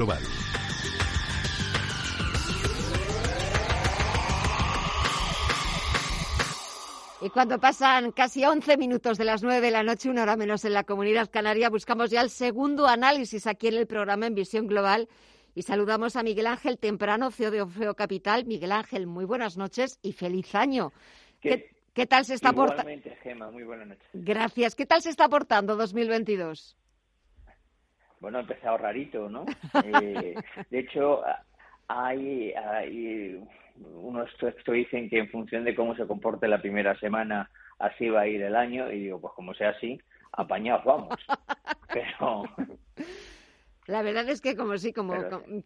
Global. Y cuando pasan casi 11 minutos de las 9 de la noche, una hora menos en la comunidad canaria, buscamos ya el segundo análisis aquí en el programa en Visión Global y saludamos a Miguel Ángel Temprano, CEO de Ofeo Capital. Miguel Ángel, muy buenas noches y feliz año. ¿Qué, ¿qué, tal se está portando? Gema, muy buenas noches. Gracias. ¿Qué tal se está portando 2022? Bueno, ha empezado rarito, ¿no? eh, de hecho, hay, hay unos textos dicen que en función de cómo se comporte la primera semana, así va a ir el año, y digo, pues como sea así, apañados vamos. Pero. La verdad es que como sí, como,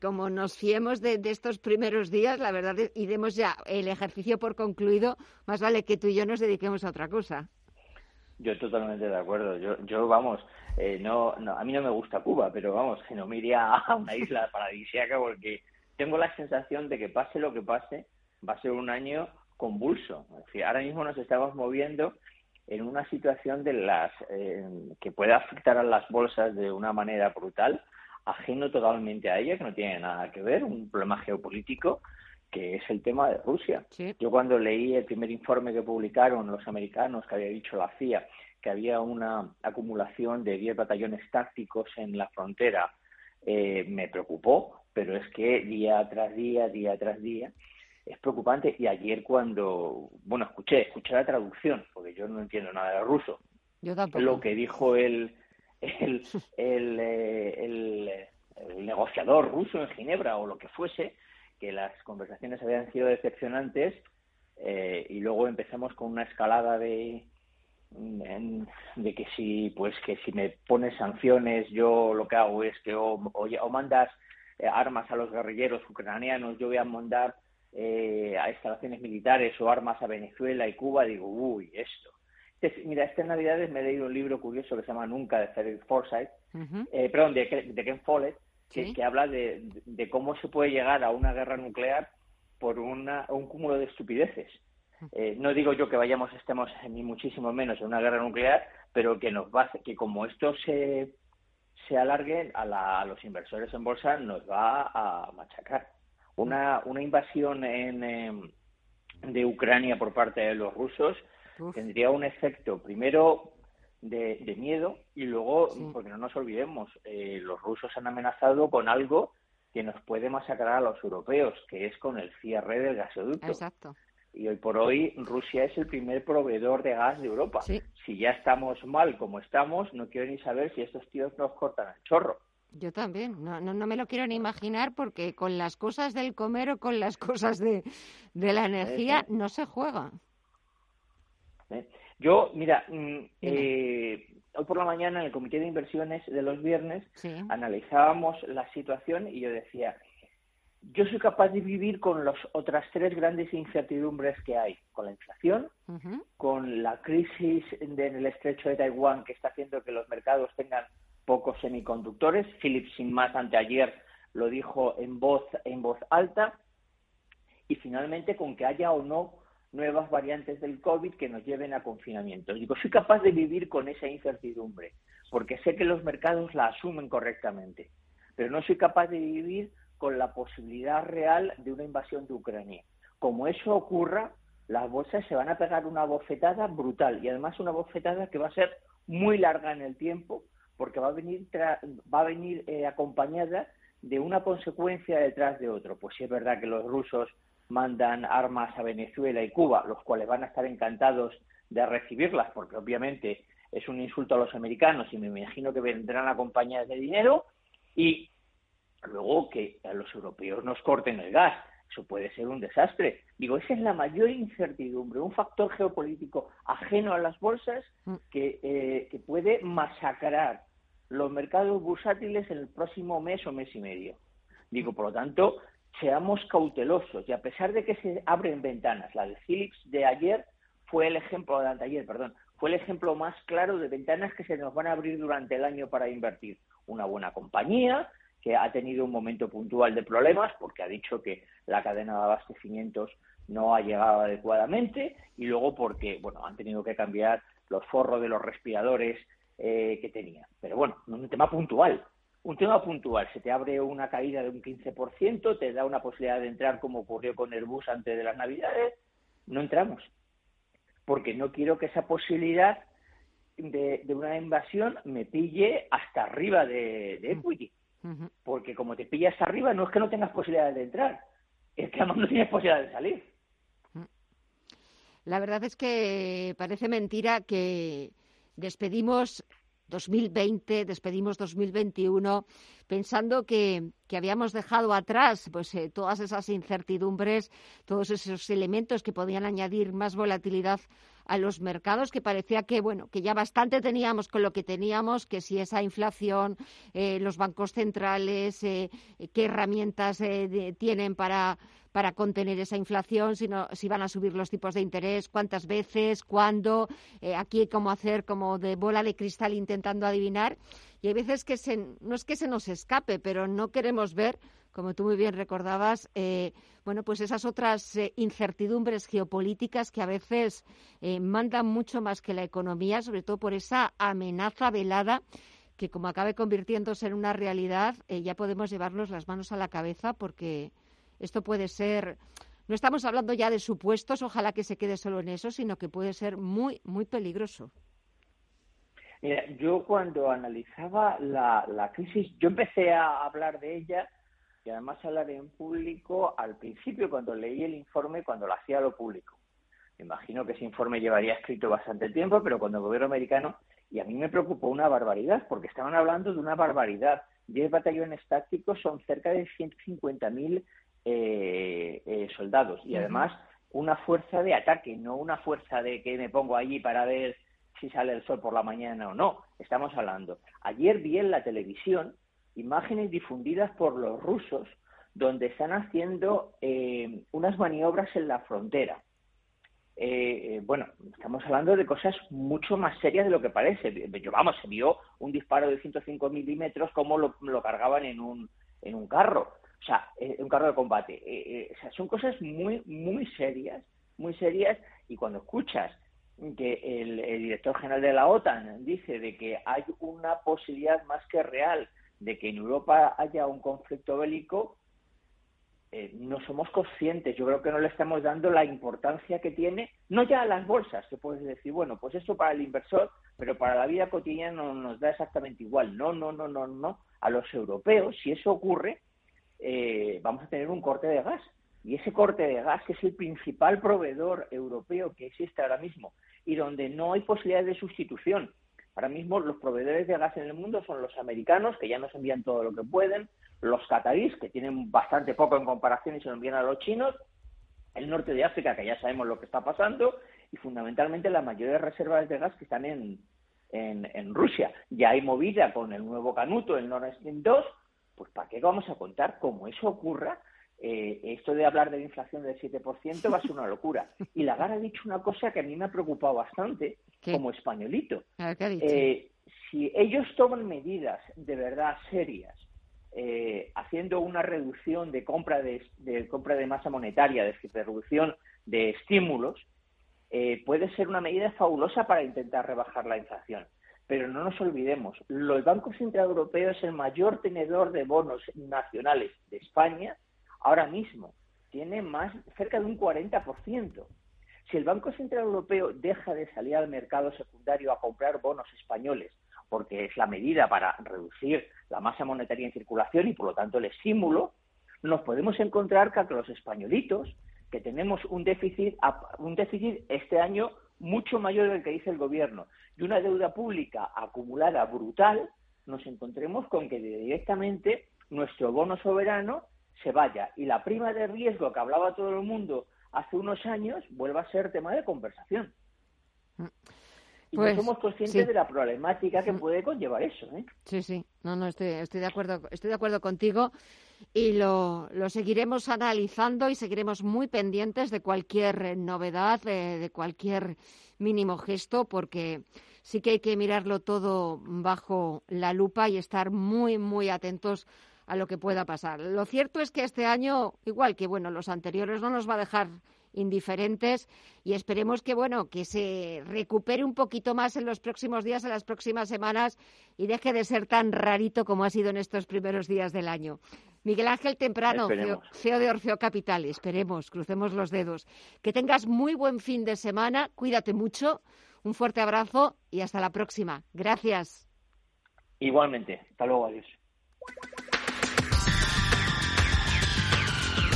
como, nos fiemos de, estos primeros días, la verdad, y demos ya el ejercicio por concluido, más vale que tú y yo nos dediquemos a otra cosa. Yo totalmente de acuerdo. Yo, yo vamos, eh, no, no, a mí no me gusta Cuba, pero vamos, que no me iría a una isla paradisíaca porque tengo la sensación de que pase lo que pase, va a ser un año convulso. Es decir, ahora mismo nos estamos moviendo en una situación de las eh, que puede afectar a las bolsas de una manera brutal, ajeno totalmente a ella, que no tiene nada que ver, un problema geopolítico que es el tema de Rusia. Yo cuando leí el primer informe que publicaron los americanos, que había dicho la CIA, que había una acumulación de 10 batallones tácticos en la frontera, eh, me preocupó pero es que día tras día, día tras día, es preocupante. Y ayer cuando, bueno, escuché, escuché la traducción, porque yo no entiendo nada de ruso. Yo tampoco. Lo que dijo el, el, el, eh, el, el negociador ruso en Ginebra o lo que fuese, que las conversaciones habían sido decepcionantes eh, y luego empezamos con una escalada de de que si pues que si me pones sanciones yo lo que hago es que o, o mandas eh, armas a los guerrilleros ucranianos, yo voy a mandar eh, a instalaciones militares o armas a Venezuela y Cuba, digo, uy, esto. mira, estas navidades me he leído un libro curioso que se llama Nunca, de Frederick Forsyth, eh, perdón, de, Ken Follett, que, habla de, cómo se puede llegar a una guerra nuclear por una, un cúmulo de estupideces. no digo yo que vayamos, estemos ni muchísimo menos en una guerra nuclear, pero que nos va, que como esto se se alargue a, los inversores en bolsa nos va a machacar. Una, una invasión en, em, de Ucrania por parte de los rusos tendría un efecto, primero, de, miedo y luego, porque no nos olvidemos, eh, los rusos han amenazado con algo que nos puede masacrar a los europeos, que es con el cierre del gasoducto. Exacto y hoy por hoy Rusia es el primer proveedor de gas de Europa. Si ya estamos mal como estamos, no quiero ni saber si estos tíos nos cortan el chorro. Yo también, no, no, me lo quiero ni imaginar porque con las cosas del comer o con las cosas de, de la energía no se juega. ¿Eh? Yo, mira, mm, eh, hoy por la mañana en el comité de inversiones de los viernes analizábamos la situación y yo decía, yo soy capaz de vivir con las otras tres grandes incertidumbres que hay, con la inflación, con la crisis en el estrecho de Taiwán que está haciendo que los mercados tengan pocos semiconductores. Philips sin más anteayer lo dijo en voz en voz alta. Y finalmente con que haya o no nuevas variantes del COVID que nos lleven a confinamiento. Digo, soy capaz de vivir con esa incertidumbre porque sé que los mercados la asumen correctamente, pero no soy capaz de vivir con la posibilidad real de una invasión de Ucrania. Como eso ocurra, las bolsas se van a pegar una bofetada brutal y además una bofetada que va a ser muy larga en el tiempo porque va a venir va a venir eh, acompañada de una consecuencia detrás de otro. Pues sí es verdad que los rusos mandan armas a Venezuela y Cuba, los cuales van a estar encantados de recibirlas, porque obviamente es un insulto a los americanos y me imagino que vendrán acompañadas de dinero. Y Luego que a los europeos nos corten el gas, eso puede ser un desastre. Digo, esa es la mayor incertidumbre, un factor geopolítico ajeno a las bolsas mm. que, eh, que puede masacrar los mercados bursátiles en el próximo mes o mes y medio. Digo, por lo tanto, seamos cautelosos y a pesar de que se abren ventanas, la de Philips de ayer fue el ejemplo, de ayer, perdón, fue el ejemplo más claro de ventanas que se nos van a abrir durante el año para invertir. Una buena compañía, que ha tenido un momento puntual de problemas porque ha dicho que la cadena de abastecimientos no ha llegado adecuadamente y luego porque bueno han tenido que cambiar los forros de los respiradores eh, que tenían. Pero bueno, un tema puntual. Un tema puntual, se te abre una caída de un 15%, te da una posibilidad de entrar como ocurrió con Airbus antes de las Navidades, no entramos. Porque no quiero que esa posibilidad de, una invasión me pille hasta arriba de, de equity. Porque como te pillas arriba, no es que no tengas posibilidades de entrar, es que además no tienes posibilidad de salir. La verdad es que parece mentira que despedimos 2020, despedimos 2021 pensando que, que habíamos dejado atrás pues eh, todas esas incertidumbres, todos esos elementos que podían añadir más volatilidad a los mercados, que parecía que bueno que ya bastante teníamos con lo que teníamos, que si esa inflación, eh, los bancos centrales, eh, qué herramientas tienen para para contener esa inflación, si, si van a subir los tipos de interés, cuántas veces, cuándo, eh, aquí cómo hacer como de bola de cristal intentando adivinar. Y hay veces que se, no es que se nos escape, pero no queremos ver, como tú muy bien recordabas, eh, bueno, pues esas otras eh, incertidumbres geopolíticas que a veces mandan mucho más que la economía, sobre todo por esa amenaza velada que como acabe convirtiéndose en una realidad, ya podemos llevarnos las manos a la cabeza porque esto puede ser, no estamos hablando ya de supuestos, ojalá que se quede solo en eso, sino que puede ser muy, muy peligroso. Mira, yo cuando analizaba la, la crisis, yo empecé a hablar de ella y además hablar en público al principio cuando leí el informe, cuando lo hacía lo público. Me imagino que ese informe llevaría escrito bastante tiempo, pero cuando el gobierno americano, y a mí me preocupó una barbaridad, porque estaban hablando de una barbaridad. Diez batallones tácticos son cerca de 150.000 eh, eh, soldados y además una fuerza de ataque, no una fuerza de que me pongo allí para ver si sale el sol por la mañana o no. Estamos hablando. Ayer vi en la televisión imágenes difundidas por los rusos donde están haciendo eh, unas maniobras en la frontera. Eh, bueno, estamos hablando de cosas mucho más serias de lo que parece. Yo, vamos, se vio un disparo de 105 milímetros como lo, cargaban en un, en un carro. O sea, eh, un carro de combate. Eh, eh, o sea, son cosas muy, muy serias, muy serias, y cuando escuchas que el, director general de la OTAN dice de que hay una posibilidad más que real de que en Europa haya un conflicto bélico, no somos conscientes. Yo creo que no le estamos dando la importancia que tiene, no ya a las bolsas, que puedes decir, bueno, pues esto para el inversor, pero para la vida cotidiana no nos da exactamente igual. No, no, no, no, no. A los europeos, si eso ocurre, eh, vamos a tener un corte de gas. Y ese corte de gas, que es el principal proveedor europeo que existe ahora mismo y donde no hay posibilidad de sustitución. Ahora mismo los proveedores de gas en el mundo son los americanos, que ya nos envían todo lo que pueden, los catarís, que tienen bastante poco en comparación y se lo envían a los chinos, el norte de África, que ya sabemos lo que está pasando, y fundamentalmente las mayores reservas de gas que están en, en, Rusia. Ya hay movida con el nuevo canuto, el Nord Stream 2, pues ¿para qué vamos a contar? Como eso ocurra, eh, esto de hablar de la inflación del 7% va a ser una locura. Y Lagarde ha dicho una cosa que a mí me ha preocupado bastante como españolito. Eh, si ellos toman medidas de verdad serias, eh, haciendo una reducción de compra de, compra de masa monetaria, de, reducción de estímulos, puede ser una medida fabulosa para intentar rebajar la inflación. Pero no nos olvidemos, el Banco Central Europeo es el mayor tenedor de bonos nacionales de España ahora mismo. Tiene más, cerca de un 40%. Si el Banco Central Europeo deja de salir al mercado secundario a comprar bonos españoles, porque es la medida para reducir la masa monetaria en circulación y por lo tanto el estímulo, nos podemos encontrar que los españolitos, que tenemos un déficit, un déficit este año mucho mayor del que dice el gobierno y una deuda pública acumulada brutal, nos encontremos con que directamente nuestro bono soberano se vaya y la prima de riesgo que hablaba todo el mundo hace unos años vuelva a ser tema de conversación. Y no pues, somos conscientes de la problemática que mm. puede conllevar eso. ¿eh? Sí, sí, no, no, estoy, estoy, de acuerdo, estoy de acuerdo contigo y lo, lo seguiremos analizando y seguiremos muy pendientes de cualquier novedad, de cualquier mínimo gesto, porque sí que hay que mirarlo todo bajo la lupa y estar muy, muy atentos a lo que pueda pasar. Lo cierto es que este año, igual que bueno, los anteriores, no nos va a dejar indiferentes y esperemos que bueno que se recupere un poquito más en los próximos días, en las próximas semanas y deje de ser tan rarito como ha sido en estos primeros días del año. Miguel Ángel Temprano, CEO de Orfeo Capital, esperemos, crucemos los dedos. Que tengas muy buen fin de semana, cuídate mucho, un fuerte abrazo y hasta la próxima. Gracias. Igualmente, hasta luego, adiós.